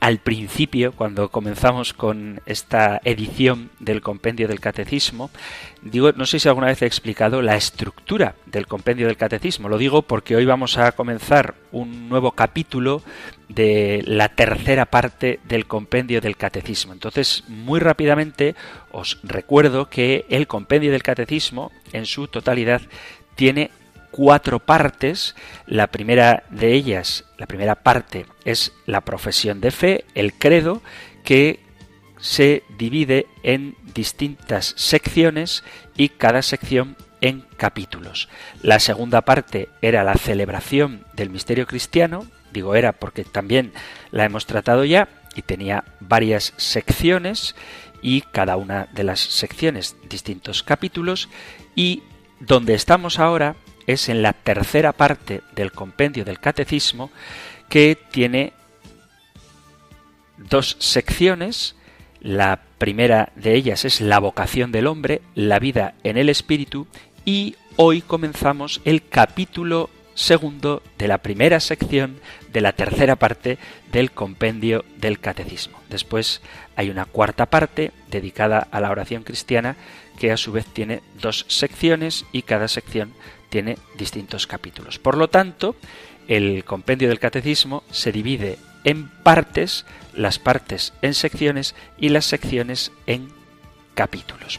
al principio, cuando comenzamos con esta edición del compendio del catecismo, digo, no sé si alguna vez he explicado la estructura del compendio del catecismo. Lo digo porque hoy vamos a comenzar un nuevo capítulo de la tercera parte del compendio del catecismo. Entonces, muy rápidamente os recuerdo que el compendio del catecismo en su totalidad tiene cuatro partes. La primera de ellas, la primera parte es la profesión de fe, el credo, que se divide en distintas secciones y cada sección en capítulos. La segunda parte era la celebración del misterio cristiano, digo era porque también la hemos tratado ya y tenía varias secciones y cada una de las secciones distintos capítulos y donde estamos ahora es en la tercera parte del compendio del catecismo que tiene dos secciones. La primera de ellas es la vocación del hombre, la vida en el espíritu y hoy comenzamos el capítulo segundo de la primera sección de la tercera parte del compendio del catecismo. Después hay una cuarta parte dedicada a la oración cristiana que a su vez tiene dos secciones y cada sección tiene distintos capítulos. Por lo tanto, el compendio del catecismo se divide en partes, las partes en secciones y las secciones en capítulos.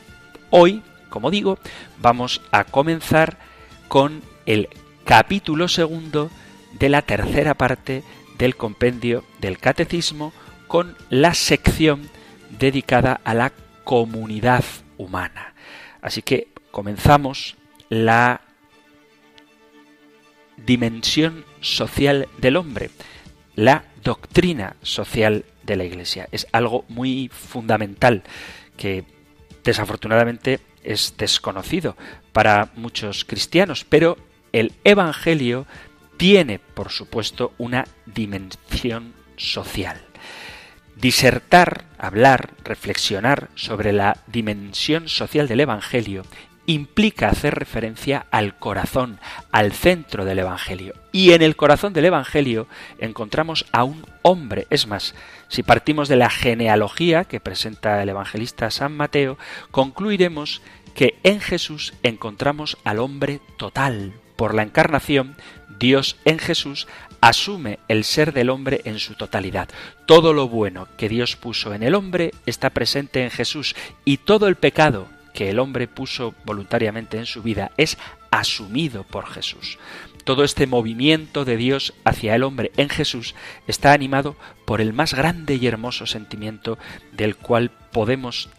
Hoy, como digo, vamos a comenzar con el capítulo segundo de la tercera parte del compendio del catecismo con la sección dedicada a la comunidad humana. Así que comenzamos la dimensión social del hombre, la doctrina social de la Iglesia. Es algo muy fundamental que desafortunadamente es desconocido para muchos cristianos, pero el Evangelio tiene, por supuesto, una dimensión social. Disertar, hablar, reflexionar sobre la dimensión social del Evangelio implica hacer referencia al corazón, al centro del Evangelio. Y en el corazón del Evangelio encontramos a un hombre. Es más, si partimos de la genealogía que presenta el evangelista San Mateo, concluiremos que en Jesús encontramos al hombre total. Por la encarnación, Dios en Jesús asume el ser del hombre en su totalidad. Todo lo bueno que Dios puso en el hombre está presente en Jesús y todo el pecado que el hombre puso voluntariamente en su vida es asumido por Jesús. Todo este movimiento de Dios hacia el hombre en Jesús está animado por el más grande y hermoso sentimiento del cual podemos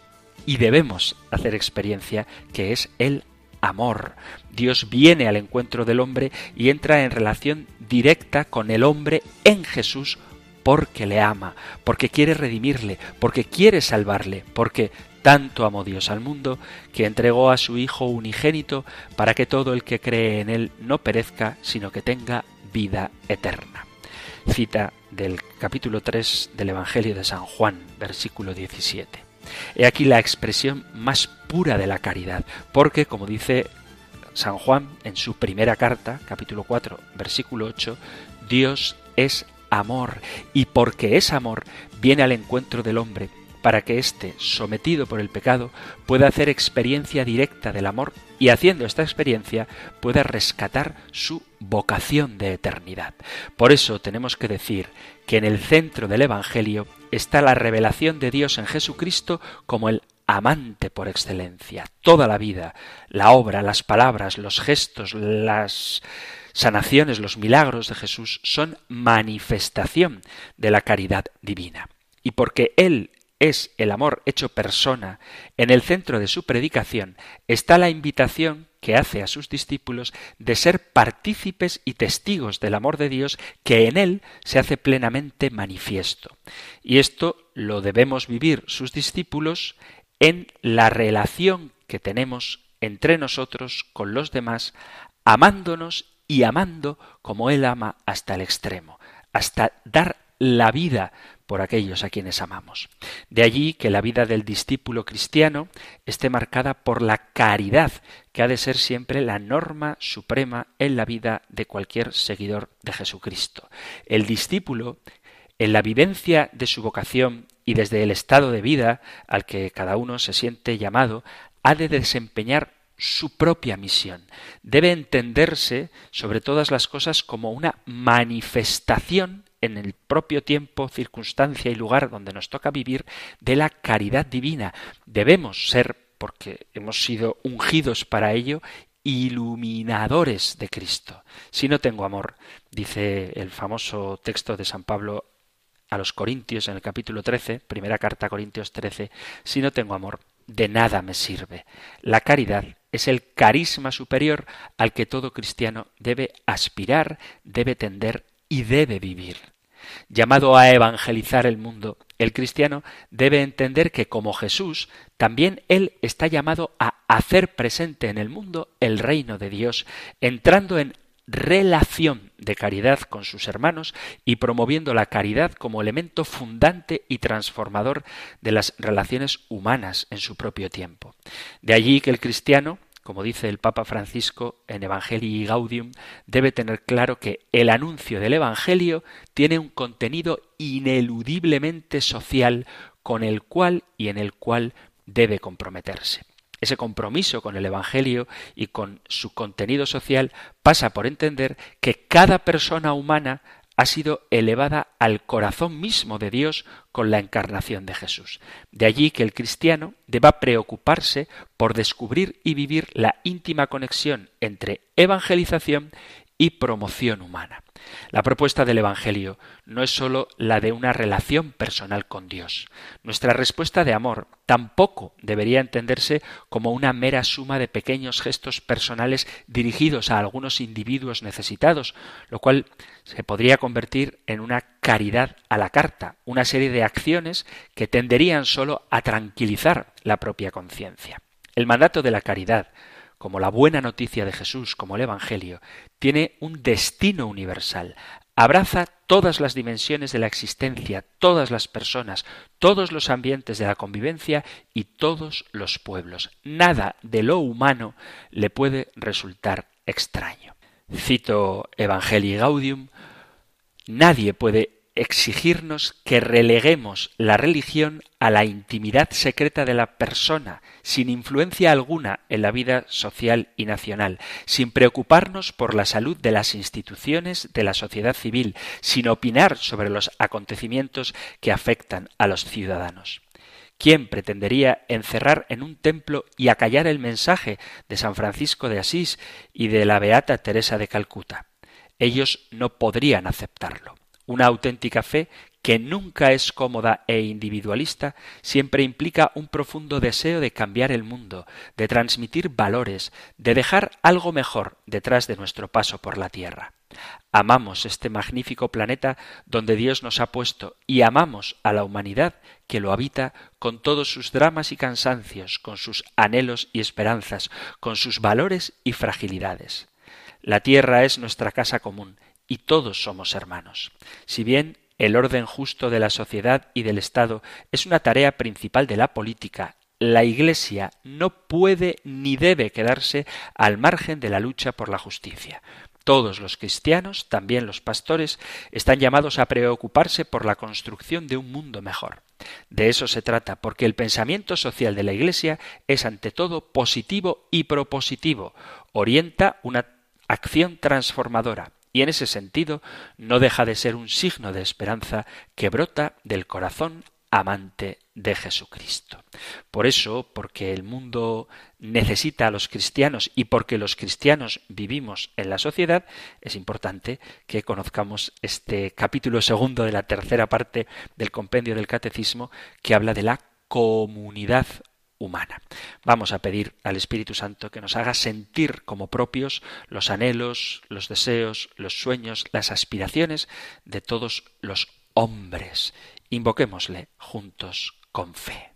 y debemos hacer experiencia, que es el amor. Dios viene al encuentro del hombre y entra en relación directa con el hombre en Jesús porque le ama, porque quiere redimirle, porque quiere salvarle, porque tanto amó Dios al mundo que entregó a su Hijo unigénito para que todo el que cree en Él no perezca, sino que tenga vida eterna. Cita del capítulo 3 del Evangelio de San Juan, versículo 17. He aquí la expresión más pura de la caridad, porque, como dice San Juan en su primera carta, capítulo 4, versículo 8, Dios es amor, y porque es amor, viene al encuentro del hombre para que éste, sometido por el pecado, pueda hacer experiencia directa del amor y haciendo esta experiencia pueda rescatar su vocación de eternidad. Por eso tenemos que decir que en el centro del Evangelio está la revelación de Dios en Jesucristo como el amante por excelencia. Toda la vida, la obra, las palabras, los gestos, las sanaciones, los milagros de Jesús son manifestación de la caridad divina. Y porque Él es el amor hecho persona, en el centro de su predicación está la invitación que hace a sus discípulos de ser partícipes y testigos del amor de Dios que en él se hace plenamente manifiesto. Y esto lo debemos vivir sus discípulos en la relación que tenemos entre nosotros con los demás, amándonos y amando como Él ama hasta el extremo, hasta dar la vida por aquellos a quienes amamos. De allí que la vida del discípulo cristiano esté marcada por la caridad, que ha de ser siempre la norma suprema en la vida de cualquier seguidor de Jesucristo. El discípulo, en la vivencia de su vocación y desde el estado de vida al que cada uno se siente llamado, ha de desempeñar su propia misión. Debe entenderse sobre todas las cosas como una manifestación en el propio tiempo, circunstancia y lugar donde nos toca vivir de la caridad divina. Debemos ser, porque hemos sido ungidos para ello, iluminadores de Cristo. Si no tengo amor, dice el famoso texto de San Pablo a los Corintios en el capítulo 13, primera carta a Corintios 13, si no tengo amor, de nada me sirve. La caridad es el carisma superior al que todo cristiano debe aspirar, debe tender y debe vivir. Llamado a evangelizar el mundo, el cristiano debe entender que como Jesús, también él está llamado a hacer presente en el mundo el reino de Dios, entrando en relación de caridad con sus hermanos y promoviendo la caridad como elemento fundante y transformador de las relaciones humanas en su propio tiempo. De allí que el cristiano como dice el Papa Francisco en Evangelii Gaudium, debe tener claro que el anuncio del Evangelio tiene un contenido ineludiblemente social con el cual y en el cual debe comprometerse. Ese compromiso con el Evangelio y con su contenido social pasa por entender que cada persona humana ha sido elevada al corazón mismo de Dios con la encarnación de Jesús. De allí que el cristiano deba preocuparse por descubrir y vivir la íntima conexión entre evangelización y promoción humana. La propuesta del Evangelio no es sólo la de una relación personal con Dios. Nuestra respuesta de amor tampoco debería entenderse como una mera suma de pequeños gestos personales dirigidos a algunos individuos necesitados, lo cual se podría convertir en una caridad a la carta, una serie de acciones que tenderían sólo a tranquilizar la propia conciencia. El mandato de la caridad como la buena noticia de Jesús, como el Evangelio, tiene un destino universal, abraza todas las dimensiones de la existencia, todas las personas, todos los ambientes de la convivencia y todos los pueblos. Nada de lo humano le puede resultar extraño. Cito Evangelii Gaudium, nadie puede exigirnos que releguemos la religión a la intimidad secreta de la persona, sin influencia alguna en la vida social y nacional, sin preocuparnos por la salud de las instituciones de la sociedad civil, sin opinar sobre los acontecimientos que afectan a los ciudadanos. ¿Quién pretendería encerrar en un templo y acallar el mensaje de San Francisco de Asís y de la Beata Teresa de Calcuta? Ellos no podrían aceptarlo. Una auténtica fe que nunca es cómoda e individualista, siempre implica un profundo deseo de cambiar el mundo, de transmitir valores, de dejar algo mejor detrás de nuestro paso por la Tierra. Amamos este magnífico planeta donde Dios nos ha puesto y amamos a la humanidad que lo habita con todos sus dramas y cansancios, con sus anhelos y esperanzas, con sus valores y fragilidades. La Tierra es nuestra casa común y todos somos hermanos. Si bien el orden justo de la sociedad y del Estado es una tarea principal de la política, la Iglesia no puede ni debe quedarse al margen de la lucha por la justicia. Todos los cristianos, también los pastores, están llamados a preocuparse por la construcción de un mundo mejor. De eso se trata, porque el pensamiento social de la Iglesia es ante todo positivo y propositivo, orienta una acción transformadora, y en ese sentido no deja de ser un signo de esperanza que brota del corazón amante de Jesucristo. Por eso, porque el mundo necesita a los cristianos y porque los cristianos vivimos en la sociedad, es importante que conozcamos este capítulo segundo de la tercera parte del compendio del catecismo que habla de la comunidad humana. Vamos a pedir al Espíritu Santo que nos haga sentir como propios los anhelos, los deseos, los sueños, las aspiraciones de todos los hombres. Invoquémosle juntos con fe.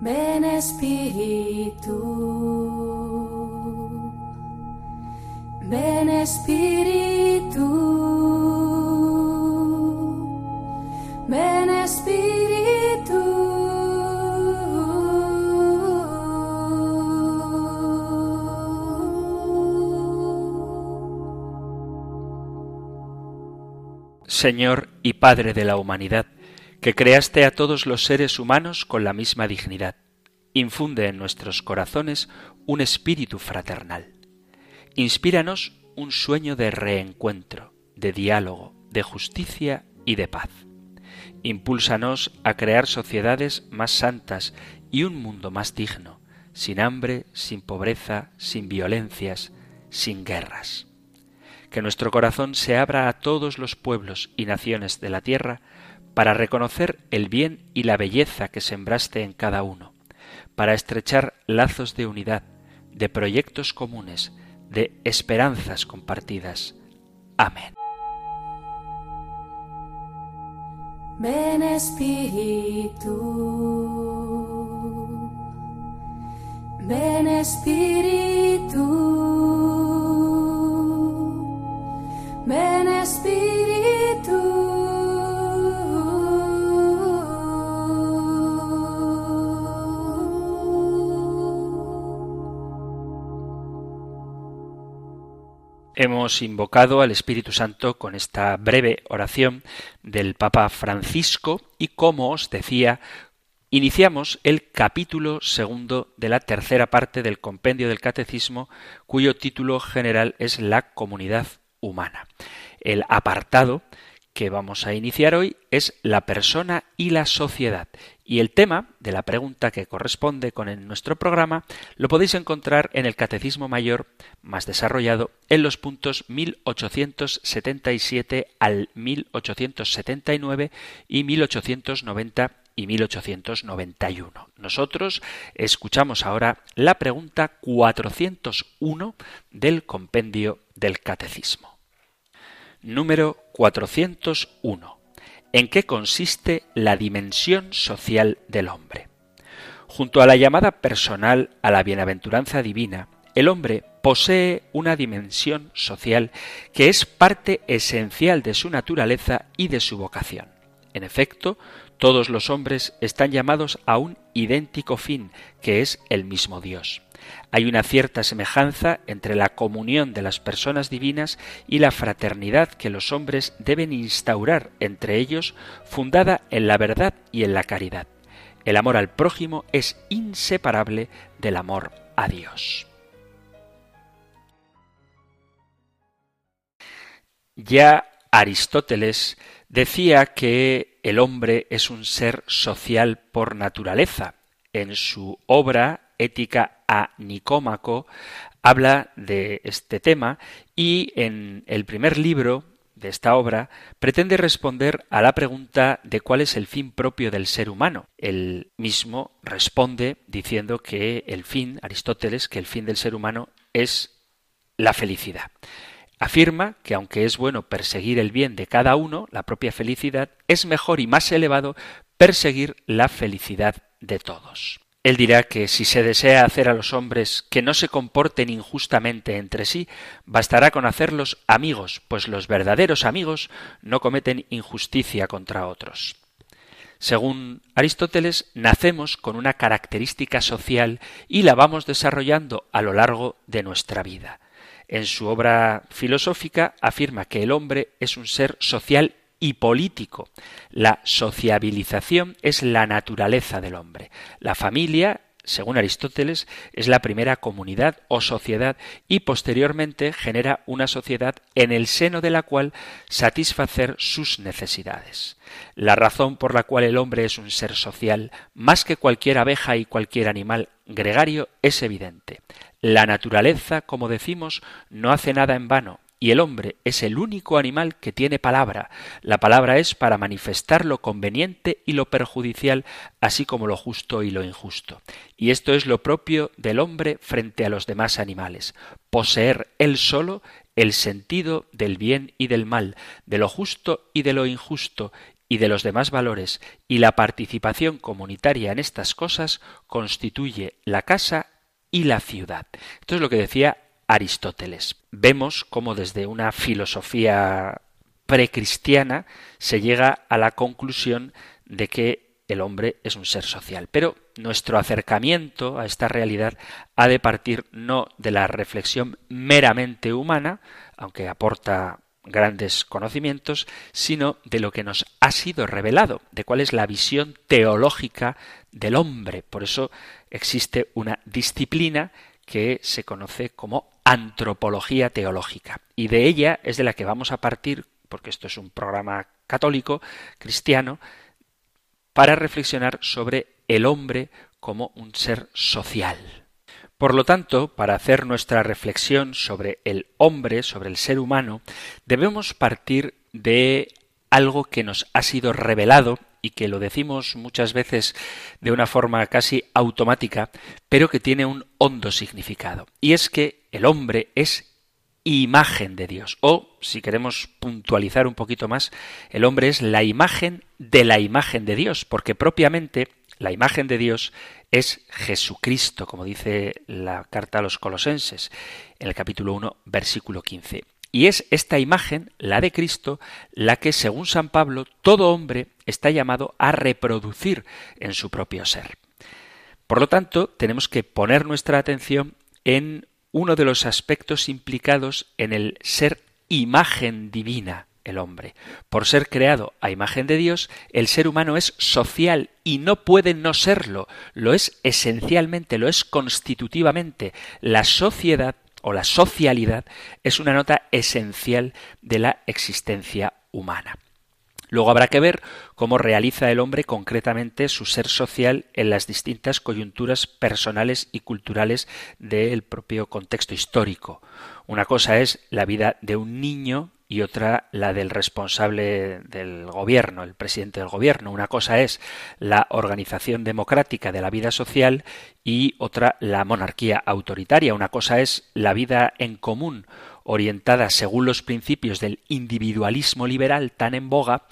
Ven Espíritu, ven Espíritu, ven Espíritu. Señor y Padre de la humanidad, que creaste a todos los seres humanos con la misma dignidad, infunde en nuestros corazones un espíritu fraternal. Inspíranos un sueño de reencuentro, de diálogo, de justicia y de paz. Impúlsanos a crear sociedades más santas y un mundo más digno, sin hambre, sin pobreza, sin violencias, sin guerras. Que nuestro corazón se abra a todos los pueblos y naciones de la tierra para reconocer el bien y la belleza que sembraste en cada uno, para estrechar lazos de unidad, de proyectos comunes, de esperanzas compartidas. Amén. Ven Espíritu, ven Espíritu, Hemos invocado al Espíritu Santo con esta breve oración del Papa Francisco y como os decía, iniciamos el capítulo segundo de la tercera parte del compendio del Catecismo, cuyo título general es La comunidad humana. El apartado que vamos a iniciar hoy es la persona y la sociedad. Y el tema de la pregunta que corresponde con nuestro programa lo podéis encontrar en el Catecismo Mayor más desarrollado en los puntos 1877 al 1879 y 1890 y 1891. Nosotros escuchamos ahora la pregunta 401 del compendio del Catecismo número 401. ¿En qué consiste la dimensión social del hombre? Junto a la llamada personal a la bienaventuranza divina, el hombre posee una dimensión social que es parte esencial de su naturaleza y de su vocación. En efecto, todos los hombres están llamados a un idéntico fin, que es el mismo Dios. Hay una cierta semejanza entre la comunión de las personas divinas y la fraternidad que los hombres deben instaurar entre ellos, fundada en la verdad y en la caridad. El amor al prójimo es inseparable del amor a Dios. Ya Aristóteles decía que el hombre es un ser social por naturaleza. En su obra Ética a Nicómaco habla de este tema y en el primer libro de esta obra pretende responder a la pregunta de cuál es el fin propio del ser humano. Él mismo responde diciendo que el fin, Aristóteles, que el fin del ser humano es la felicidad. Afirma que aunque es bueno perseguir el bien de cada uno, la propia felicidad, es mejor y más elevado perseguir la felicidad de todos. Él dirá que si se desea hacer a los hombres que no se comporten injustamente entre sí, bastará con hacerlos amigos, pues los verdaderos amigos no cometen injusticia contra otros. Según Aristóteles, nacemos con una característica social y la vamos desarrollando a lo largo de nuestra vida. En su obra filosófica afirma que el hombre es un ser social y político. La sociabilización es la naturaleza del hombre. La familia según Aristóteles, es la primera comunidad o sociedad y posteriormente genera una sociedad en el seno de la cual satisfacer sus necesidades. La razón por la cual el hombre es un ser social, más que cualquier abeja y cualquier animal gregario, es evidente. La naturaleza, como decimos, no hace nada en vano, y el hombre es el único animal que tiene palabra. La palabra es para manifestar lo conveniente y lo perjudicial, así como lo justo y lo injusto. Y esto es lo propio del hombre frente a los demás animales, poseer él solo el sentido del bien y del mal, de lo justo y de lo injusto, y de los demás valores, y la participación comunitaria en estas cosas constituye la casa y la ciudad. Esto es lo que decía Aristóteles. Vemos cómo desde una filosofía precristiana se llega a la conclusión de que el hombre es un ser social. Pero nuestro acercamiento a esta realidad ha de partir no de la reflexión meramente humana, aunque aporta grandes conocimientos, sino de lo que nos ha sido revelado, de cuál es la visión teológica del hombre. Por eso existe una disciplina que se conoce como antropología teológica. Y de ella es de la que vamos a partir, porque esto es un programa católico, cristiano, para reflexionar sobre el hombre como un ser social. Por lo tanto, para hacer nuestra reflexión sobre el hombre, sobre el ser humano, debemos partir de algo que nos ha sido revelado y que lo decimos muchas veces de una forma casi automática, pero que tiene un hondo significado. Y es que el hombre es imagen de Dios. O, si queremos puntualizar un poquito más, el hombre es la imagen de la imagen de Dios, porque propiamente la imagen de Dios es Jesucristo, como dice la carta a los colosenses, en el capítulo 1, versículo 15. Y es esta imagen, la de Cristo, la que, según San Pablo, todo hombre está llamado a reproducir en su propio ser. Por lo tanto, tenemos que poner nuestra atención en uno de los aspectos implicados en el ser imagen divina el hombre. Por ser creado a imagen de Dios, el ser humano es social y no puede no serlo. Lo es esencialmente, lo es constitutivamente. La sociedad o la socialidad es una nota esencial de la existencia humana. Luego habrá que ver cómo realiza el hombre concretamente su ser social en las distintas coyunturas personales y culturales del propio contexto histórico. Una cosa es la vida de un niño y otra la del responsable del gobierno, el presidente del gobierno. Una cosa es la organización democrática de la vida social y otra la monarquía autoritaria. Una cosa es la vida en común orientada según los principios del individualismo liberal tan en boga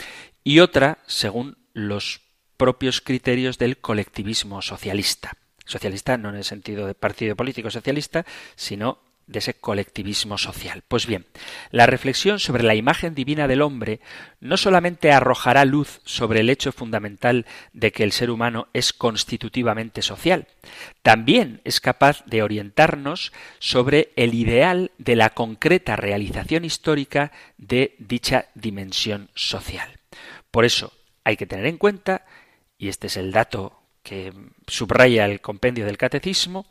y otra según los propios criterios del colectivismo socialista. Socialista no en el sentido de partido político socialista, sino de ese colectivismo social. Pues bien, la reflexión sobre la imagen divina del hombre no solamente arrojará luz sobre el hecho fundamental de que el ser humano es constitutivamente social, también es capaz de orientarnos sobre el ideal de la concreta realización histórica de dicha dimensión social. Por eso hay que tener en cuenta, y este es el dato que subraya el compendio del catecismo,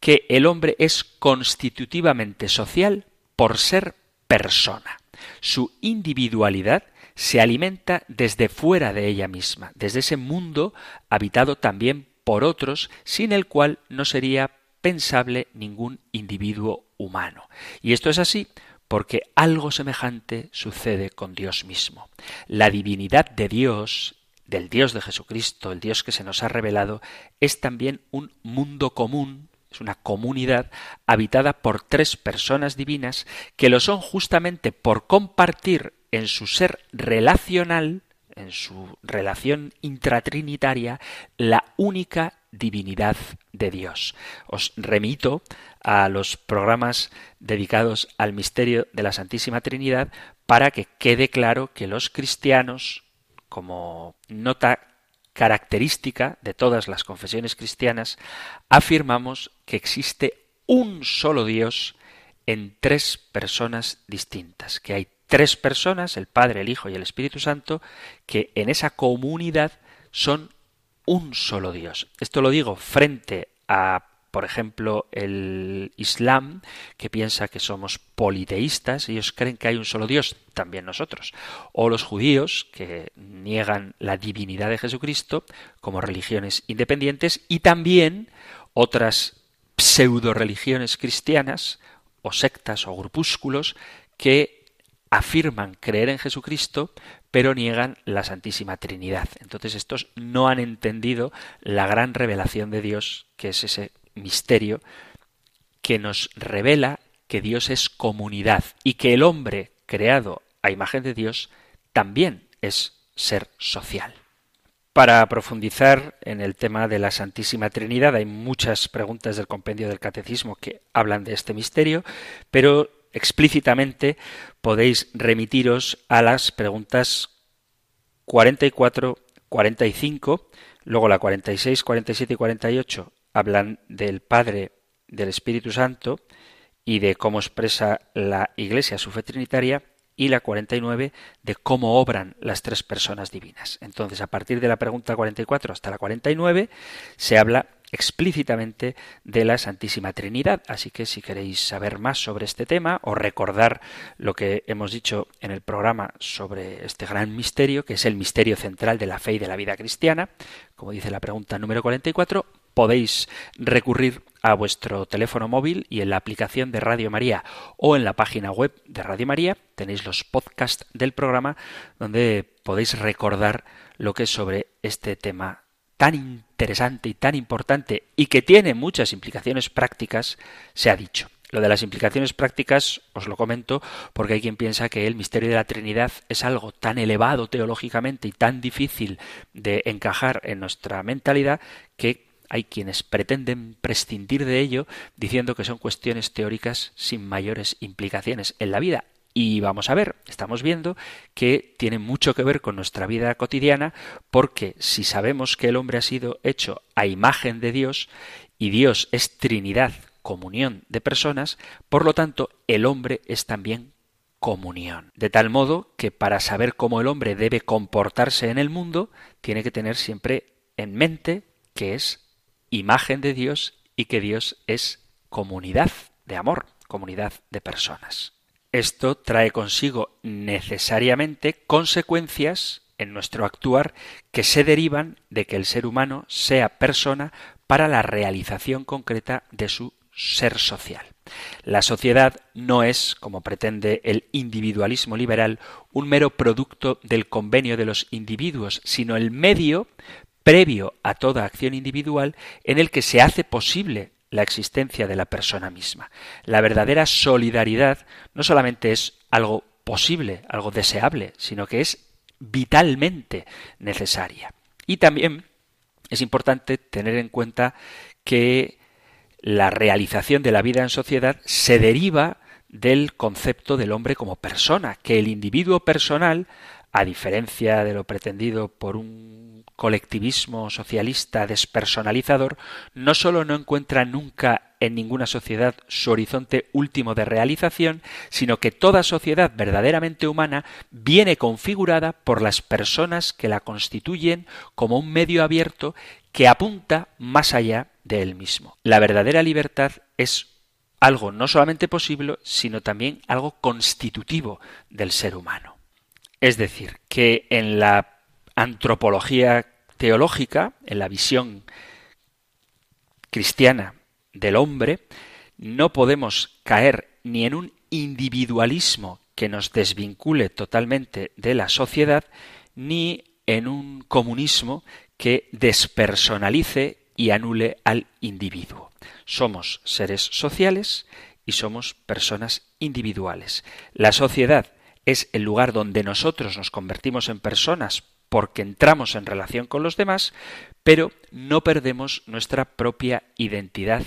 que el hombre es constitutivamente social por ser persona. Su individualidad se alimenta desde fuera de ella misma, desde ese mundo habitado también por otros, sin el cual no sería pensable ningún individuo humano. Y esto es así porque algo semejante sucede con Dios mismo. La divinidad de Dios, del Dios de Jesucristo, el Dios que se nos ha revelado, es también un mundo común es una comunidad habitada por tres personas divinas que lo son justamente por compartir en su ser relacional, en su relación intratrinitaria, la única divinidad de Dios. Os remito a los programas dedicados al misterio de la Santísima Trinidad para que quede claro que los cristianos, como nota característica de todas las confesiones cristianas, afirmamos que existe un solo Dios en tres personas distintas, que hay tres personas, el Padre, el Hijo y el Espíritu Santo, que en esa comunidad son un solo Dios. Esto lo digo frente a por ejemplo, el Islam, que piensa que somos politeístas, ellos creen que hay un solo Dios, también nosotros. O los judíos, que niegan la divinidad de Jesucristo como religiones independientes, y también otras pseudo religiones cristianas, o sectas o grupúsculos, que afirman creer en Jesucristo, pero niegan la Santísima Trinidad. Entonces estos no han entendido la gran revelación de Dios, que es ese misterio que nos revela que Dios es comunidad y que el hombre creado a imagen de Dios también es ser social. Para profundizar en el tema de la Santísima Trinidad hay muchas preguntas del compendio del Catecismo que hablan de este misterio, pero explícitamente podéis remitiros a las preguntas 44, 45, luego la 46, 47 y 48 hablan del Padre, del Espíritu Santo y de cómo expresa la Iglesia su fe trinitaria, y la 49 de cómo obran las tres personas divinas. Entonces, a partir de la pregunta 44 hasta la 49 se habla explícitamente de la Santísima Trinidad. Así que si queréis saber más sobre este tema o recordar lo que hemos dicho en el programa sobre este gran misterio, que es el misterio central de la fe y de la vida cristiana, como dice la pregunta número 44, podéis recurrir a vuestro teléfono móvil y en la aplicación de Radio María o en la página web de Radio María tenéis los podcasts del programa donde podéis recordar lo que es sobre este tema tan interesante y tan importante y que tiene muchas implicaciones prácticas se ha dicho. Lo de las implicaciones prácticas os lo comento porque hay quien piensa que el misterio de la Trinidad es algo tan elevado teológicamente y tan difícil de encajar en nuestra mentalidad que hay quienes pretenden prescindir de ello diciendo que son cuestiones teóricas sin mayores implicaciones en la vida. Y vamos a ver, estamos viendo que tiene mucho que ver con nuestra vida cotidiana porque si sabemos que el hombre ha sido hecho a imagen de Dios y Dios es Trinidad, comunión de personas, por lo tanto el hombre es también comunión. De tal modo que para saber cómo el hombre debe comportarse en el mundo, tiene que tener siempre en mente que es imagen de Dios y que Dios es comunidad de amor, comunidad de personas. Esto trae consigo necesariamente consecuencias en nuestro actuar que se derivan de que el ser humano sea persona para la realización concreta de su ser social. La sociedad no es, como pretende el individualismo liberal, un mero producto del convenio de los individuos, sino el medio previo a toda acción individual en el que se hace posible la existencia de la persona misma. La verdadera solidaridad no solamente es algo posible, algo deseable, sino que es vitalmente necesaria. Y también es importante tener en cuenta que la realización de la vida en sociedad se deriva del concepto del hombre como persona, que el individuo personal, a diferencia de lo pretendido por un colectivismo socialista despersonalizador no sólo no encuentra nunca en ninguna sociedad su horizonte último de realización, sino que toda sociedad verdaderamente humana viene configurada por las personas que la constituyen como un medio abierto que apunta más allá de él mismo. La verdadera libertad es algo no solamente posible, sino también algo constitutivo del ser humano. Es decir, que en la antropología teológica, en la visión cristiana del hombre, no podemos caer ni en un individualismo que nos desvincule totalmente de la sociedad, ni en un comunismo que despersonalice y anule al individuo. Somos seres sociales y somos personas individuales. La sociedad es el lugar donde nosotros nos convertimos en personas porque entramos en relación con los demás, pero no perdemos nuestra propia identidad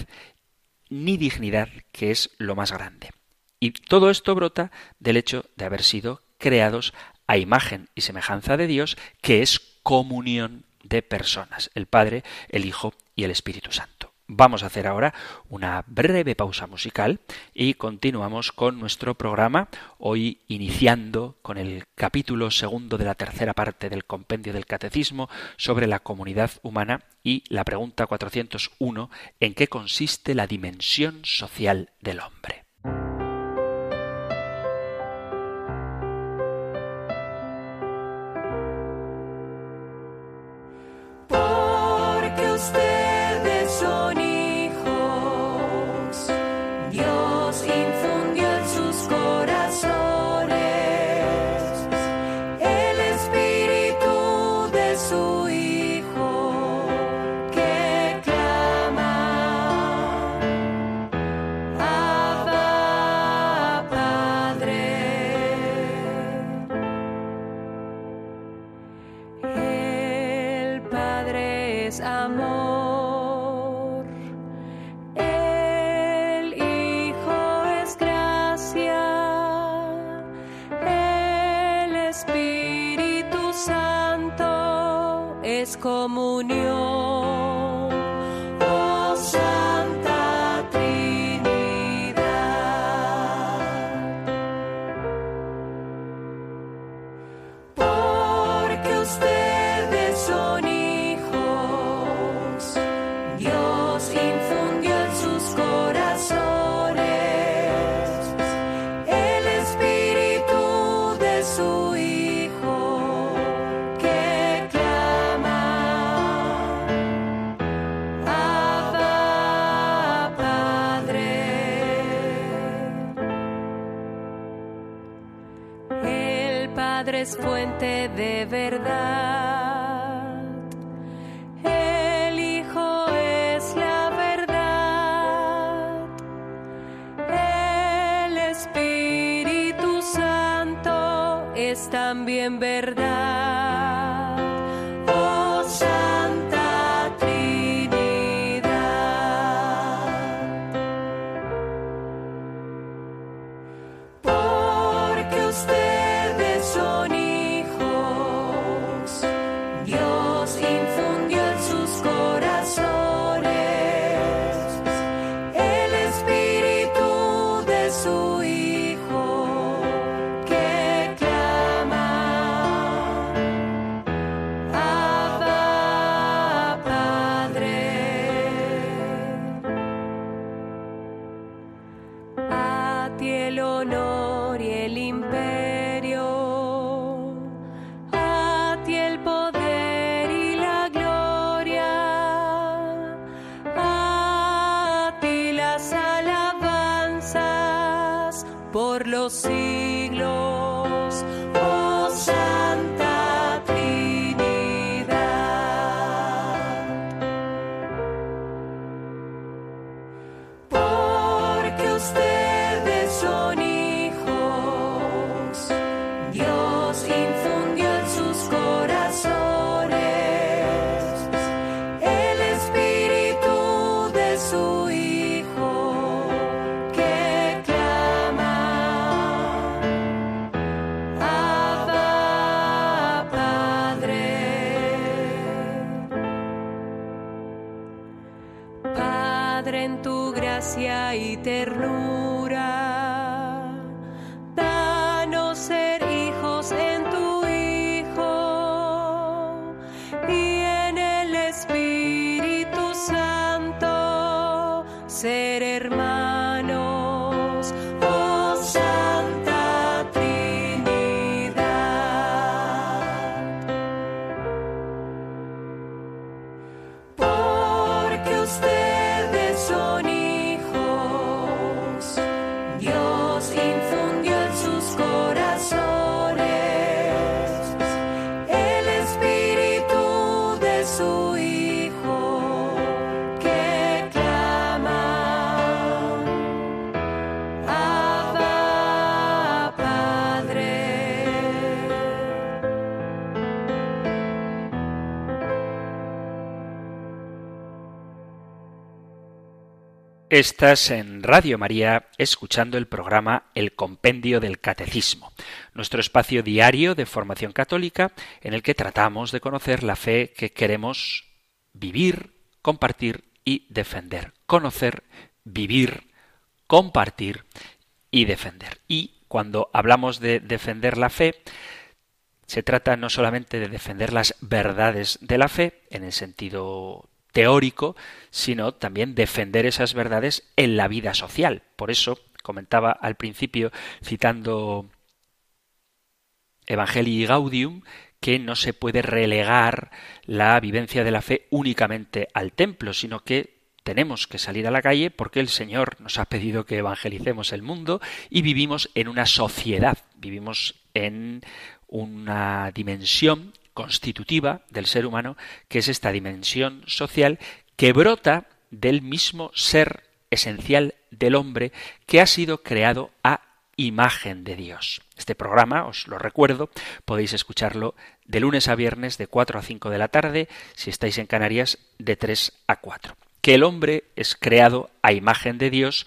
ni dignidad, que es lo más grande. Y todo esto brota del hecho de haber sido creados a imagen y semejanza de Dios, que es comunión de personas, el Padre, el Hijo y el Espíritu Santo. Vamos a hacer ahora una breve pausa musical y continuamos con nuestro programa, hoy iniciando con el capítulo segundo de la tercera parte del compendio del Catecismo sobre la comunidad humana y la pregunta 401 en qué consiste la dimensión social del hombre. Fuente de verdad. no. Estás en Radio María escuchando el programa El Compendio del Catecismo, nuestro espacio diario de formación católica en el que tratamos de conocer la fe que queremos vivir, compartir y defender. Conocer, vivir, compartir y defender. Y cuando hablamos de defender la fe, se trata no solamente de defender las verdades de la fe, en el sentido teórico, sino también defender esas verdades en la vida social. Por eso comentaba al principio, citando Evangelii Gaudium, que no se puede relegar la vivencia de la fe únicamente al templo, sino que tenemos que salir a la calle porque el Señor nos ha pedido que evangelicemos el mundo y vivimos en una sociedad, vivimos en una dimensión constitutiva del ser humano, que es esta dimensión social que brota del mismo ser esencial del hombre que ha sido creado a imagen de Dios. Este programa, os lo recuerdo, podéis escucharlo de lunes a viernes de 4 a 5 de la tarde, si estáis en Canarias de 3 a 4. Que el hombre es creado a imagen de Dios,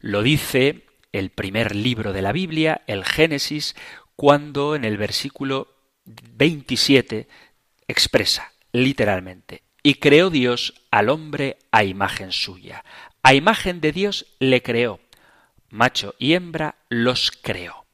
lo dice el primer libro de la Biblia, el Génesis, cuando en el versículo 27 expresa literalmente, y creó Dios al hombre a imagen suya. A imagen de Dios le creó, macho y hembra los creó.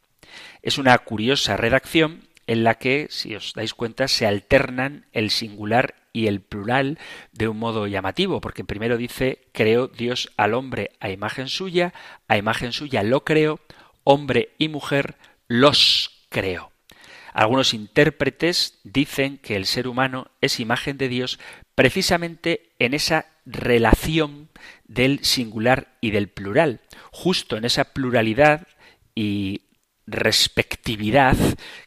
Es una curiosa redacción en la que, si os dais cuenta, se alternan el singular y el plural de un modo llamativo, porque primero dice creó Dios al hombre a imagen suya, a imagen suya lo creó, hombre y mujer los creó. Algunos intérpretes dicen que el ser humano es imagen de Dios precisamente en esa relación del singular y del plural, justo en esa pluralidad y respectividad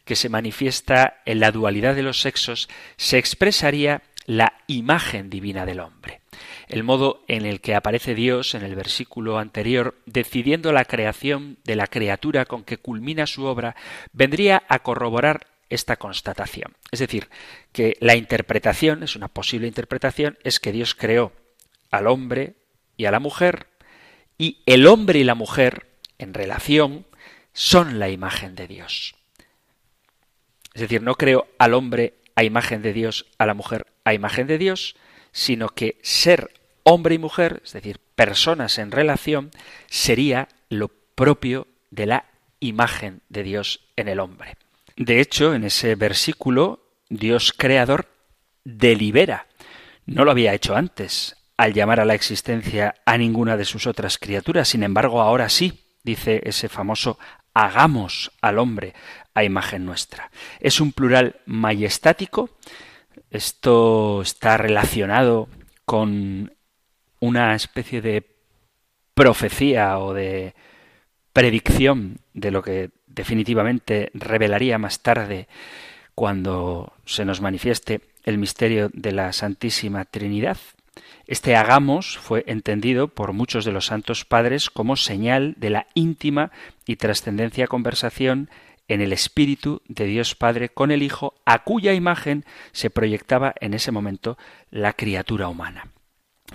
que se manifiesta en la dualidad de los sexos, se expresaría la imagen divina del hombre. El modo en el que aparece Dios en el versículo anterior, decidiendo la creación de la criatura con que culmina su obra, vendría a corroborar esta constatación. Es decir, que la interpretación, es una posible interpretación, es que Dios creó al hombre y a la mujer, y el hombre y la mujer, en relación, son la imagen de Dios. Es decir, no creo al hombre a imagen de Dios, a la mujer a imagen de Dios, sino que ser hombre y mujer, es decir, personas en relación, sería lo propio de la imagen de Dios en el hombre. De hecho, en ese versículo, Dios creador delibera. No lo había hecho antes, al llamar a la existencia a ninguna de sus otras criaturas. Sin embargo, ahora sí, dice ese famoso hagamos al hombre a imagen nuestra. Es un plural majestático. Esto está relacionado con una especie de profecía o de predicción de lo que definitivamente revelaría más tarde cuando se nos manifieste el misterio de la Santísima Trinidad. Este hagamos fue entendido por muchos de los santos padres como señal de la íntima y trascendencia conversación en el Espíritu de Dios Padre con el Hijo, a cuya imagen se proyectaba en ese momento la criatura humana.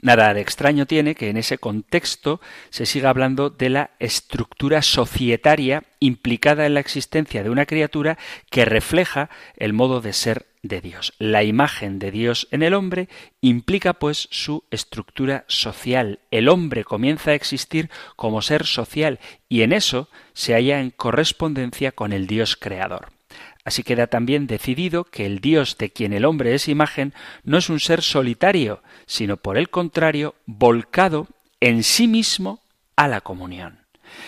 Nada de extraño tiene que en ese contexto se siga hablando de la estructura societaria implicada en la existencia de una criatura que refleja el modo de ser de Dios. La imagen de Dios en el hombre implica pues su estructura social. El hombre comienza a existir como ser social y en eso se halla en correspondencia con el Dios creador. Así queda también decidido que el Dios de quien el hombre es imagen no es un ser solitario, sino por el contrario, volcado en sí mismo a la comunión.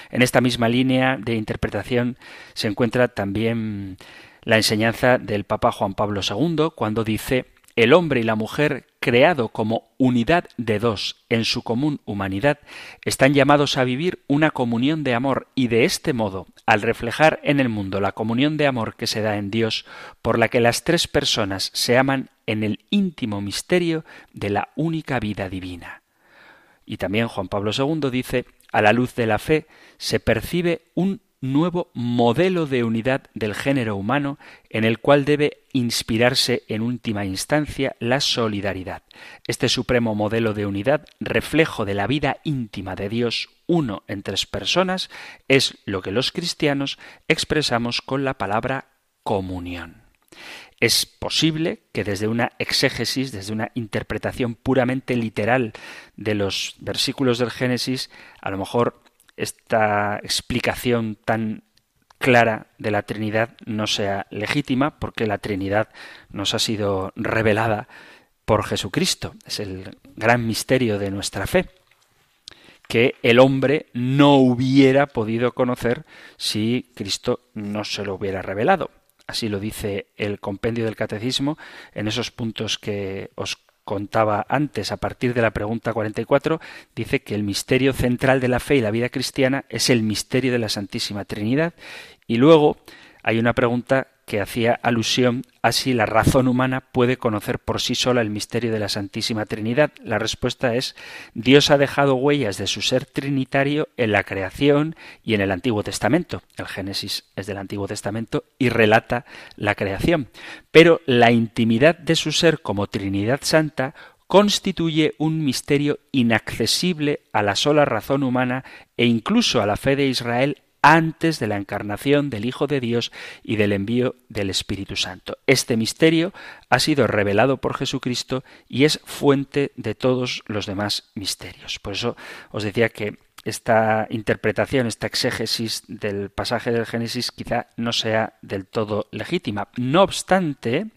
En esta misma línea de interpretación se encuentra también la enseñanza del Papa Juan Pablo II cuando dice el hombre y la mujer, creado como unidad de dos en su común humanidad, están llamados a vivir una comunión de amor y de este modo, al reflejar en el mundo la comunión de amor que se da en Dios, por la que las tres personas se aman en el íntimo misterio de la única vida divina. Y también Juan Pablo II dice, a la luz de la fe se percibe un nuevo modelo de unidad del género humano en el cual debe inspirarse en última instancia la solidaridad. Este supremo modelo de unidad, reflejo de la vida íntima de Dios, uno en tres personas, es lo que los cristianos expresamos con la palabra comunión. Es posible que desde una exégesis, desde una interpretación puramente literal de los versículos del Génesis, a lo mejor esta explicación tan clara de la Trinidad no sea legítima, porque la Trinidad nos ha sido revelada por Jesucristo. Es el gran misterio de nuestra fe que el hombre no hubiera podido conocer si Cristo no se lo hubiera revelado. Así lo dice el compendio del catecismo en esos puntos que os contaba antes a partir de la pregunta 44, dice que el misterio central de la fe y la vida cristiana es el misterio de la Santísima Trinidad. Y luego hay una pregunta que hacía alusión a si la razón humana puede conocer por sí sola el misterio de la Santísima Trinidad. La respuesta es Dios ha dejado huellas de su ser trinitario en la creación y en el Antiguo Testamento. El Génesis es del Antiguo Testamento y relata la creación. Pero la intimidad de su ser como Trinidad Santa constituye un misterio inaccesible a la sola razón humana e incluso a la fe de Israel antes de la encarnación del Hijo de Dios y del envío del Espíritu Santo. Este misterio ha sido revelado por Jesucristo y es fuente de todos los demás misterios. Por eso os decía que esta interpretación, esta exégesis del pasaje del Génesis quizá no sea del todo legítima. No obstante,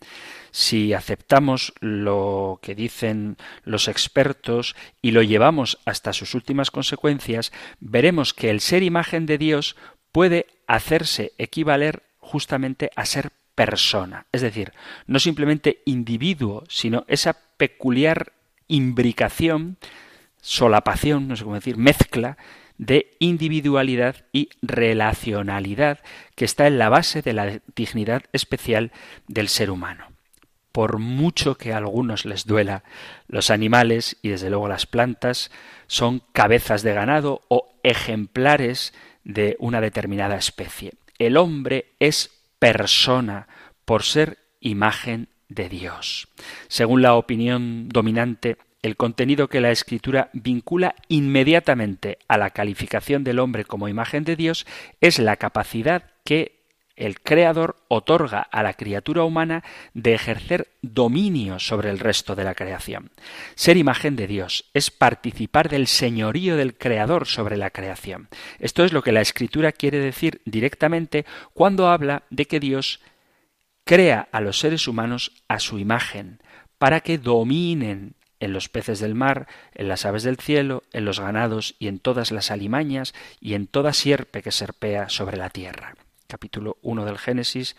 si aceptamos lo que dicen los expertos y lo llevamos hasta sus últimas consecuencias, veremos que el ser imagen de Dios puede hacerse equivaler justamente a ser persona, es decir, no simplemente individuo, sino esa peculiar imbricación solapación, no sé cómo decir, mezcla de individualidad y relacionalidad que está en la base de la dignidad especial del ser humano. Por mucho que a algunos les duela, los animales y desde luego las plantas son cabezas de ganado o ejemplares de una determinada especie. El hombre es persona por ser imagen de Dios. Según la opinión dominante, el contenido que la escritura vincula inmediatamente a la calificación del hombre como imagen de Dios es la capacidad que el Creador otorga a la criatura humana de ejercer dominio sobre el resto de la creación. Ser imagen de Dios es participar del señorío del Creador sobre la creación. Esto es lo que la Escritura quiere decir directamente cuando habla de que Dios crea a los seres humanos a su imagen, para que dominen en los peces del mar, en las aves del cielo, en los ganados y en todas las alimañas y en toda sierpe que serpea sobre la tierra. Capítulo 1 del Génesis,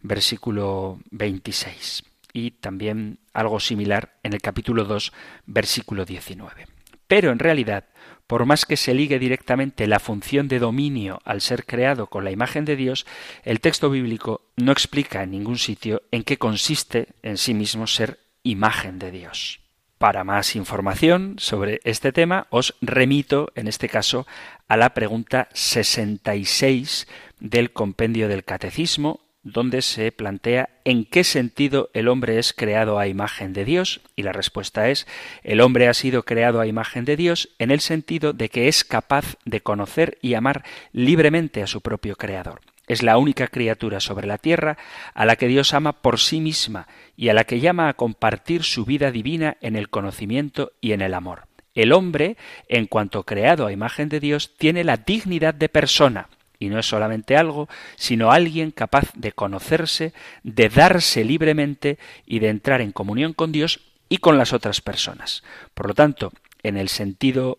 versículo 26. Y también algo similar en el capítulo 2, versículo 19. Pero en realidad, por más que se ligue directamente la función de dominio al ser creado con la imagen de Dios, el texto bíblico no explica en ningún sitio en qué consiste en sí mismo ser imagen de Dios. Para más información sobre este tema os remito, en este caso, a la pregunta 66 del compendio del Catecismo, donde se plantea en qué sentido el hombre es creado a imagen de Dios, y la respuesta es el hombre ha sido creado a imagen de Dios en el sentido de que es capaz de conocer y amar libremente a su propio Creador. Es la única criatura sobre la tierra a la que Dios ama por sí misma y a la que llama a compartir su vida divina en el conocimiento y en el amor. El hombre, en cuanto creado a imagen de Dios, tiene la dignidad de persona, y no es solamente algo, sino alguien capaz de conocerse, de darse libremente y de entrar en comunión con Dios y con las otras personas. Por lo tanto, en el sentido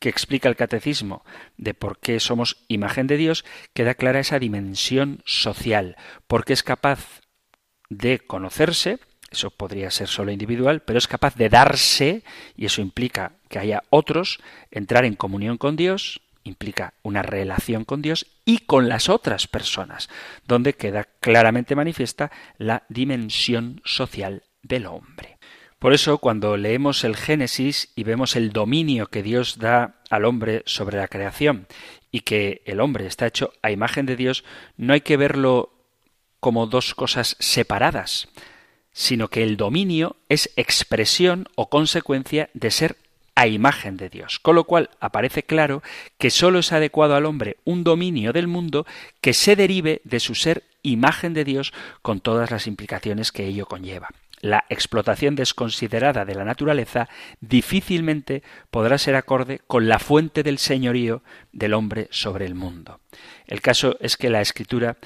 que explica el catecismo de por qué somos imagen de Dios, queda clara esa dimensión social, porque es capaz de conocerse, eso podría ser solo individual, pero es capaz de darse, y eso implica que haya otros, entrar en comunión con Dios, implica una relación con Dios y con las otras personas, donde queda claramente manifiesta la dimensión social del hombre. Por eso, cuando leemos el Génesis y vemos el dominio que Dios da al hombre sobre la creación y que el hombre está hecho a imagen de Dios, no hay que verlo como dos cosas separadas, sino que el dominio es expresión o consecuencia de ser a imagen de Dios, con lo cual aparece claro que sólo es adecuado al hombre un dominio del mundo que se derive de su ser imagen de Dios con todas las implicaciones que ello conlleva. La explotación desconsiderada de la naturaleza difícilmente podrá ser acorde con la fuente del señorío del hombre sobre el mundo. El caso es que la escritura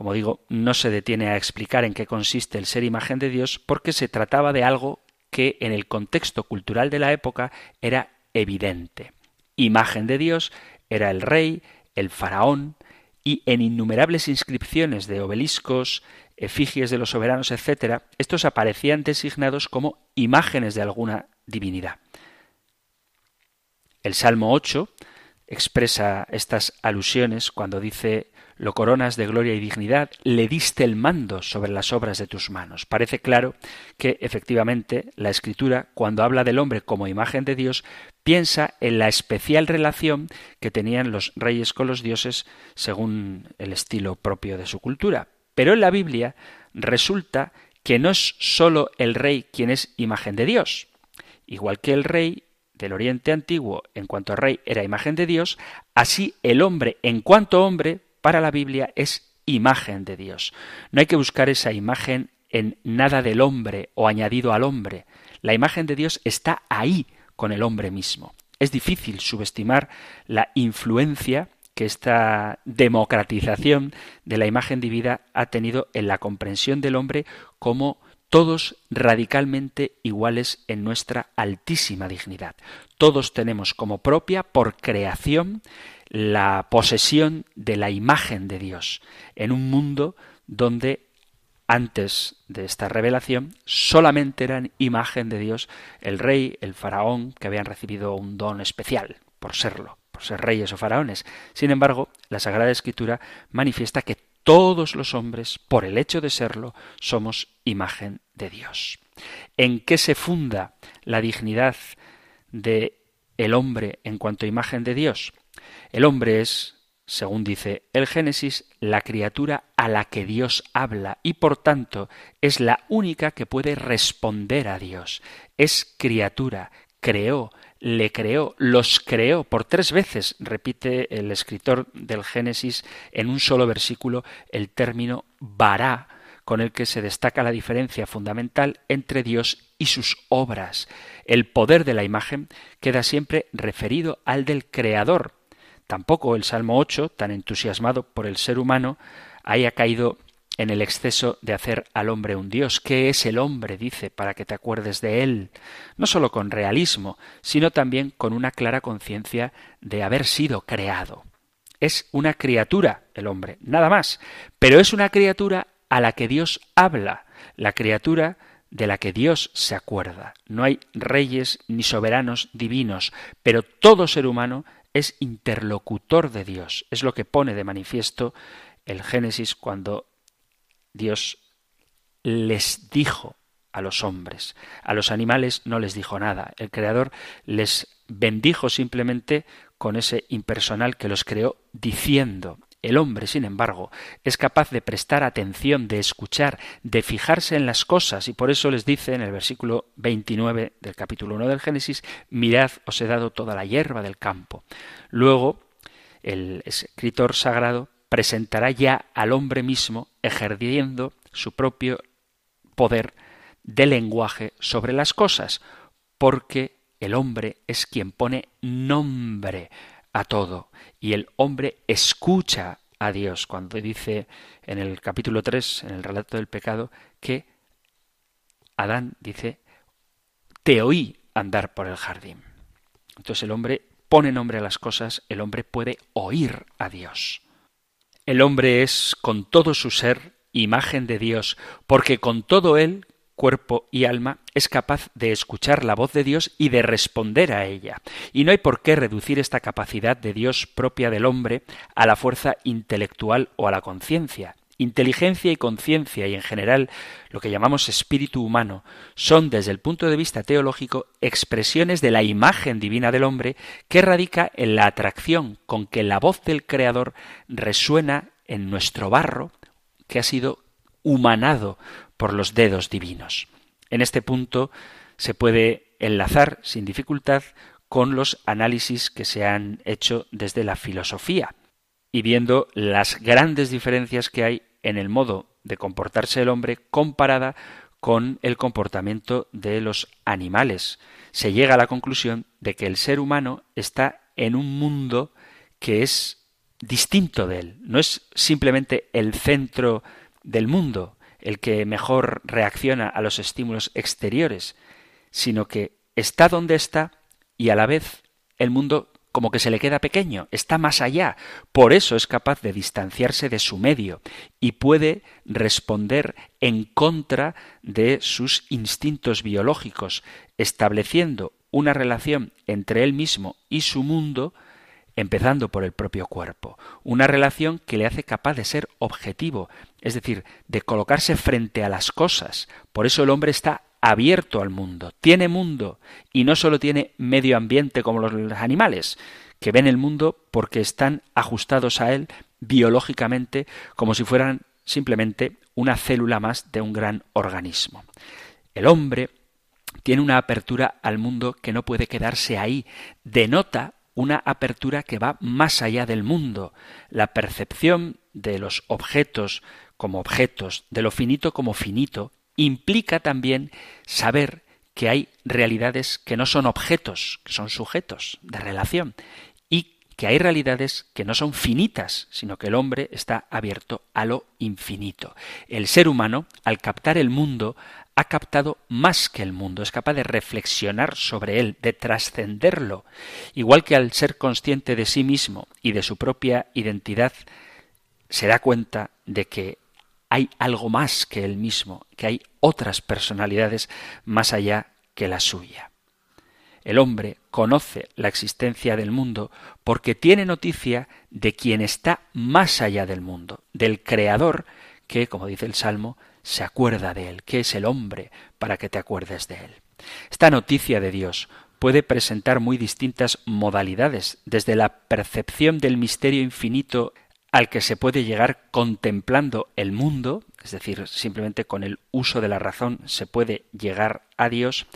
como digo, no se detiene a explicar en qué consiste el ser imagen de Dios porque se trataba de algo que en el contexto cultural de la época era evidente. Imagen de Dios era el rey, el faraón, y en innumerables inscripciones de obeliscos, efigies de los soberanos, etc., estos aparecían designados como imágenes de alguna divinidad. El Salmo 8 expresa estas alusiones cuando dice lo coronas de gloria y dignidad, le diste el mando sobre las obras de tus manos. Parece claro que efectivamente la escritura, cuando habla del hombre como imagen de Dios, piensa en la especial relación que tenían los reyes con los dioses según el estilo propio de su cultura. Pero en la Biblia resulta que no es sólo el rey quien es imagen de Dios. Igual que el rey del Oriente Antiguo, en cuanto rey era imagen de Dios, así el hombre, en cuanto hombre, para la Biblia es imagen de Dios. No hay que buscar esa imagen en nada del hombre o añadido al hombre. La imagen de Dios está ahí con el hombre mismo. Es difícil subestimar la influencia que esta democratización de la imagen divina ha tenido en la comprensión del hombre como todos radicalmente iguales en nuestra altísima dignidad. Todos tenemos como propia, por creación, la posesión de la imagen de Dios en un mundo donde antes de esta revelación solamente eran imagen de Dios el rey, el faraón, que habían recibido un don especial por serlo, por ser reyes o faraones. Sin embargo, la Sagrada Escritura manifiesta que todos los hombres, por el hecho de serlo, somos imagen de Dios. ¿En qué se funda la dignidad de el hombre en cuanto a imagen de Dios? El hombre es, según dice el Génesis, la criatura a la que Dios habla y por tanto es la única que puede responder a Dios. Es criatura, creó, le creó, los creó por tres veces, repite el escritor del Génesis en un solo versículo el término vará, con el que se destaca la diferencia fundamental entre Dios y sus obras. El poder de la imagen queda siempre referido al del Creador, Tampoco el Salmo 8, tan entusiasmado por el ser humano, haya caído en el exceso de hacer al hombre un Dios. ¿Qué es el hombre? dice, para que te acuerdes de él. No sólo con realismo, sino también con una clara conciencia de haber sido creado. Es una criatura el hombre, nada más, pero es una criatura a la que Dios habla, la criatura de la que Dios se acuerda. No hay reyes ni soberanos divinos, pero todo ser humano es interlocutor de Dios. Es lo que pone de manifiesto el Génesis cuando Dios les dijo a los hombres. A los animales no les dijo nada. El Creador les bendijo simplemente con ese impersonal que los creó diciendo el hombre, sin embargo, es capaz de prestar atención, de escuchar, de fijarse en las cosas, y por eso les dice en el versículo 29 del capítulo 1 del Génesis, mirad, os he dado toda la hierba del campo. Luego, el escritor sagrado presentará ya al hombre mismo ejerciendo su propio poder de lenguaje sobre las cosas, porque el hombre es quien pone nombre a todo. Y el hombre escucha a Dios cuando dice en el capítulo 3, en el relato del pecado, que Adán dice, te oí andar por el jardín. Entonces el hombre pone nombre a las cosas, el hombre puede oír a Dios. El hombre es con todo su ser imagen de Dios, porque con todo él cuerpo y alma, es capaz de escuchar la voz de Dios y de responder a ella. Y no hay por qué reducir esta capacidad de Dios propia del hombre a la fuerza intelectual o a la conciencia. Inteligencia y conciencia y en general lo que llamamos espíritu humano son desde el punto de vista teológico expresiones de la imagen divina del hombre que radica en la atracción con que la voz del Creador resuena en nuestro barro que ha sido humanado por los dedos divinos. En este punto se puede enlazar sin dificultad con los análisis que se han hecho desde la filosofía y viendo las grandes diferencias que hay en el modo de comportarse el hombre comparada con el comportamiento de los animales. Se llega a la conclusión de que el ser humano está en un mundo que es distinto de él. No es simplemente el centro del mundo el que mejor reacciona a los estímulos exteriores, sino que está donde está y a la vez el mundo como que se le queda pequeño, está más allá, por eso es capaz de distanciarse de su medio y puede responder en contra de sus instintos biológicos, estableciendo una relación entre él mismo y su mundo, empezando por el propio cuerpo, una relación que le hace capaz de ser objetivo, es decir, de colocarse frente a las cosas. Por eso el hombre está abierto al mundo, tiene mundo y no solo tiene medio ambiente como los animales, que ven el mundo porque están ajustados a él biológicamente como si fueran simplemente una célula más de un gran organismo. El hombre tiene una apertura al mundo que no puede quedarse ahí, denota una apertura que va más allá del mundo, la percepción de los objetos como objetos, de lo finito como finito, implica también saber que hay realidades que no son objetos, que son sujetos de relación, y que hay realidades que no son finitas, sino que el hombre está abierto a lo infinito. El ser humano, al captar el mundo, ha captado más que el mundo, es capaz de reflexionar sobre él, de trascenderlo, igual que al ser consciente de sí mismo y de su propia identidad, se da cuenta de que hay algo más que él mismo, que hay otras personalidades más allá que la suya. El hombre conoce la existencia del mundo porque tiene noticia de quien está más allá del mundo, del Creador que, como dice el Salmo, se acuerda de él, que es el hombre para que te acuerdes de él. Esta noticia de Dios puede presentar muy distintas modalidades, desde la percepción del misterio infinito al que se puede llegar contemplando el mundo, es decir, simplemente con el uso de la razón se puede llegar a Dios,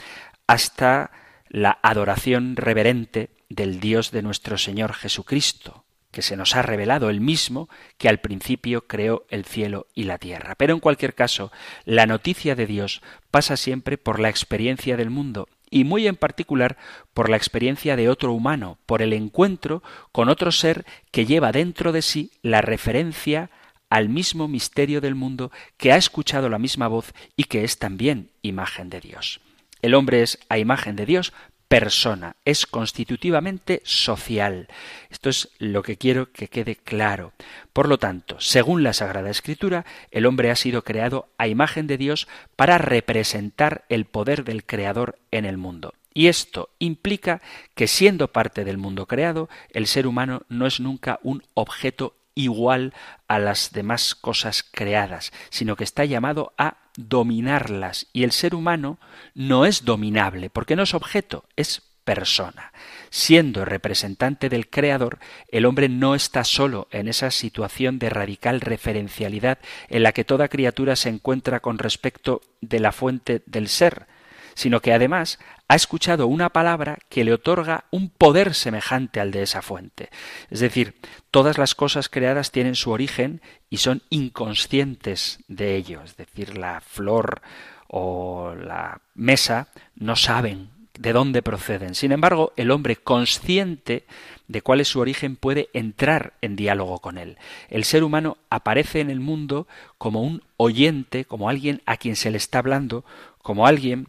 hasta la adoración reverente del Dios de nuestro Señor Jesucristo, que se nos ha revelado el mismo que al principio creó el cielo y la tierra. Pero en cualquier caso, la noticia de Dios pasa siempre por la experiencia del mundo y muy en particular por la experiencia de otro humano, por el encuentro con otro ser que lleva dentro de sí la referencia al mismo misterio del mundo, que ha escuchado la misma voz y que es también imagen de Dios. El hombre es a imagen de Dios persona, es constitutivamente social. Esto es lo que quiero que quede claro. Por lo tanto, según la Sagrada Escritura, el hombre ha sido creado a imagen de Dios para representar el poder del Creador en el mundo. Y esto implica que siendo parte del mundo creado, el ser humano no es nunca un objeto igual a las demás cosas creadas, sino que está llamado a dominarlas. Y el ser humano no es dominable, porque no es objeto, es persona. Siendo representante del Creador, el hombre no está solo en esa situación de radical referencialidad en la que toda criatura se encuentra con respecto de la fuente del ser, sino que además ha escuchado una palabra que le otorga un poder semejante al de esa fuente. Es decir, todas las cosas creadas tienen su origen y son inconscientes de ello. Es decir, la flor o la mesa no saben de dónde proceden. Sin embargo, el hombre consciente de cuál es su origen puede entrar en diálogo con él. El ser humano aparece en el mundo como un oyente, como alguien a quien se le está hablando, como alguien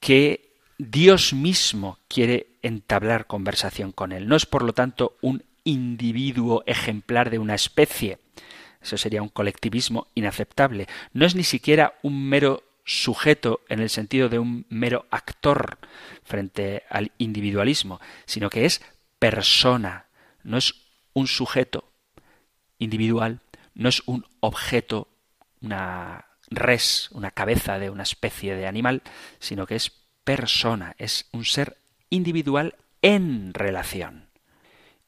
que Dios mismo quiere entablar conversación con él. No es, por lo tanto, un individuo ejemplar de una especie. Eso sería un colectivismo inaceptable. No es ni siquiera un mero sujeto en el sentido de un mero actor frente al individualismo, sino que es persona. No es un sujeto individual, no es un objeto, una res, una cabeza de una especie de animal, sino que es persona, es un ser individual en relación.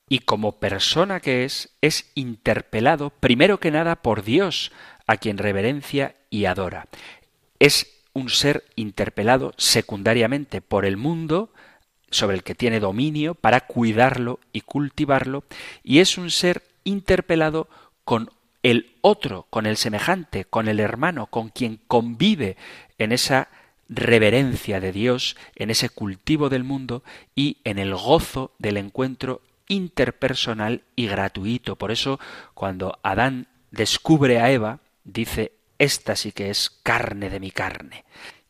Y como persona que es, es interpelado primero que nada por Dios, a quien reverencia y adora. Es un ser interpelado secundariamente por el mundo, sobre el que tiene dominio para cuidarlo y cultivarlo, y es un ser interpelado con el otro, con el semejante, con el hermano, con quien convive en esa reverencia de Dios, en ese cultivo del mundo y en el gozo del encuentro interpersonal y gratuito. Por eso, cuando Adán descubre a Eva, dice, esta sí que es carne de mi carne.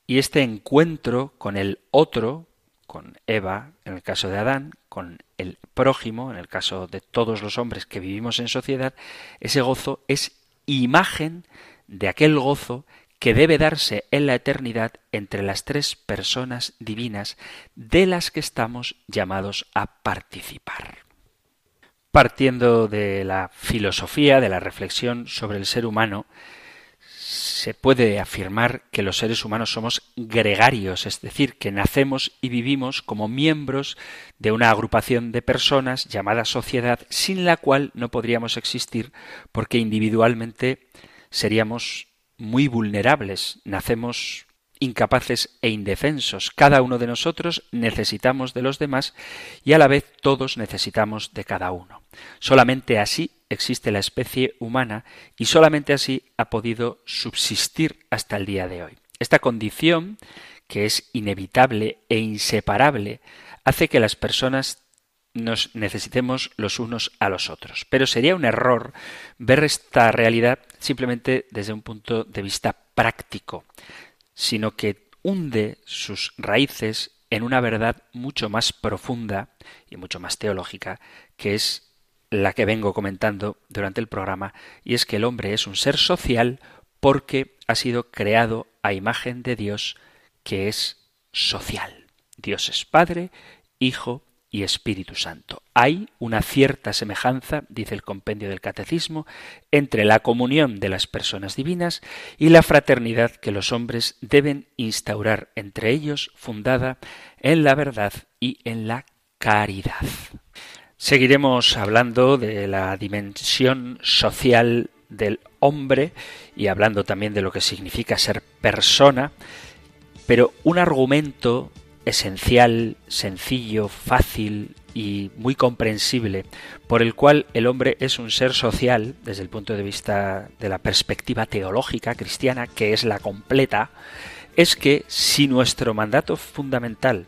Y este encuentro con el otro, con Eva, en el caso de Adán, con el prójimo, en el caso de todos los hombres que vivimos en sociedad, ese gozo es imagen de aquel gozo que debe darse en la eternidad entre las tres personas divinas de las que estamos llamados a participar. Partiendo de la filosofía, de la reflexión sobre el ser humano, se puede afirmar que los seres humanos somos gregarios, es decir, que nacemos y vivimos como miembros de una agrupación de personas llamada sociedad, sin la cual no podríamos existir porque individualmente seríamos muy vulnerables, nacemos incapaces e indefensos. Cada uno de nosotros necesitamos de los demás y a la vez todos necesitamos de cada uno. Solamente así existe la especie humana y solamente así ha podido subsistir hasta el día de hoy. Esta condición, que es inevitable e inseparable, hace que las personas nos necesitemos los unos a los otros. Pero sería un error ver esta realidad simplemente desde un punto de vista práctico sino que hunde sus raíces en una verdad mucho más profunda y mucho más teológica, que es la que vengo comentando durante el programa, y es que el hombre es un ser social porque ha sido creado a imagen de Dios, que es social. Dios es Padre, Hijo y Espíritu Santo. Hay una cierta semejanza, dice el compendio del Catecismo, entre la comunión de las personas divinas y la fraternidad que los hombres deben instaurar entre ellos, fundada en la verdad y en la caridad. Seguiremos hablando de la dimensión social del hombre y hablando también de lo que significa ser persona, pero un argumento esencial, sencillo, fácil y muy comprensible, por el cual el hombre es un ser social desde el punto de vista de la perspectiva teológica cristiana, que es la completa, es que si nuestro mandato fundamental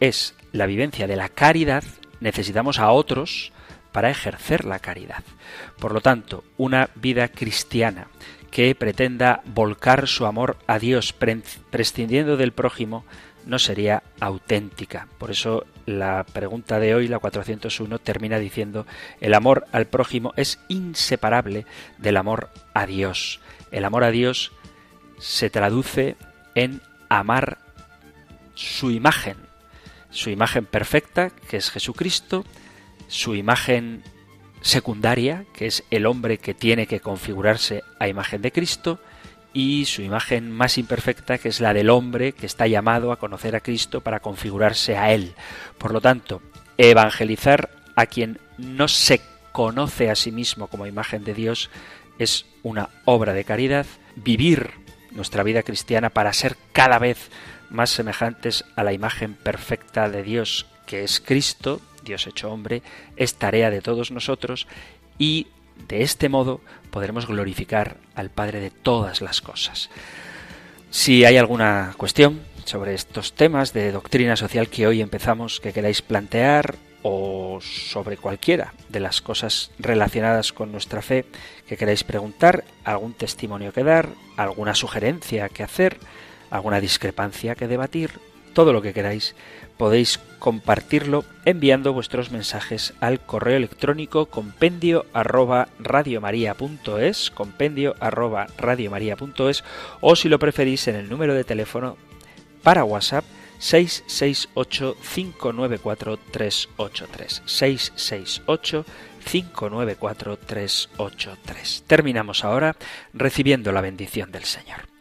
es la vivencia de la caridad, necesitamos a otros para ejercer la caridad. Por lo tanto, una vida cristiana que pretenda volcar su amor a Dios prescindiendo del prójimo no sería auténtica. Por eso la pregunta de hoy, la 401, termina diciendo, el amor al prójimo es inseparable del amor a Dios. El amor a Dios se traduce en amar su imagen, su imagen perfecta, que es Jesucristo, su imagen secundaria, que es el hombre que tiene que configurarse a imagen de Cristo, y su imagen más imperfecta, que es la del hombre que está llamado a conocer a Cristo para configurarse a Él. Por lo tanto, evangelizar a quien no se conoce a sí mismo como imagen de Dios es una obra de caridad. Vivir nuestra vida cristiana para ser cada vez más semejantes a la imagen perfecta de Dios, que es Cristo, Dios hecho hombre, es tarea de todos nosotros y de este modo podremos glorificar al Padre de todas las cosas. Si hay alguna cuestión sobre estos temas de doctrina social que hoy empezamos que queráis plantear o sobre cualquiera de las cosas relacionadas con nuestra fe que queráis preguntar, algún testimonio que dar, alguna sugerencia que hacer, alguna discrepancia que debatir, todo lo que queráis, podéis compartirlo enviando vuestros mensajes al correo electrónico compendio arroba radiomaria.es, compendio arroba radiomaria.es o si lo preferís en el número de teléfono para WhatsApp 668 594 383 668 594 383. Terminamos ahora recibiendo la bendición del Señor.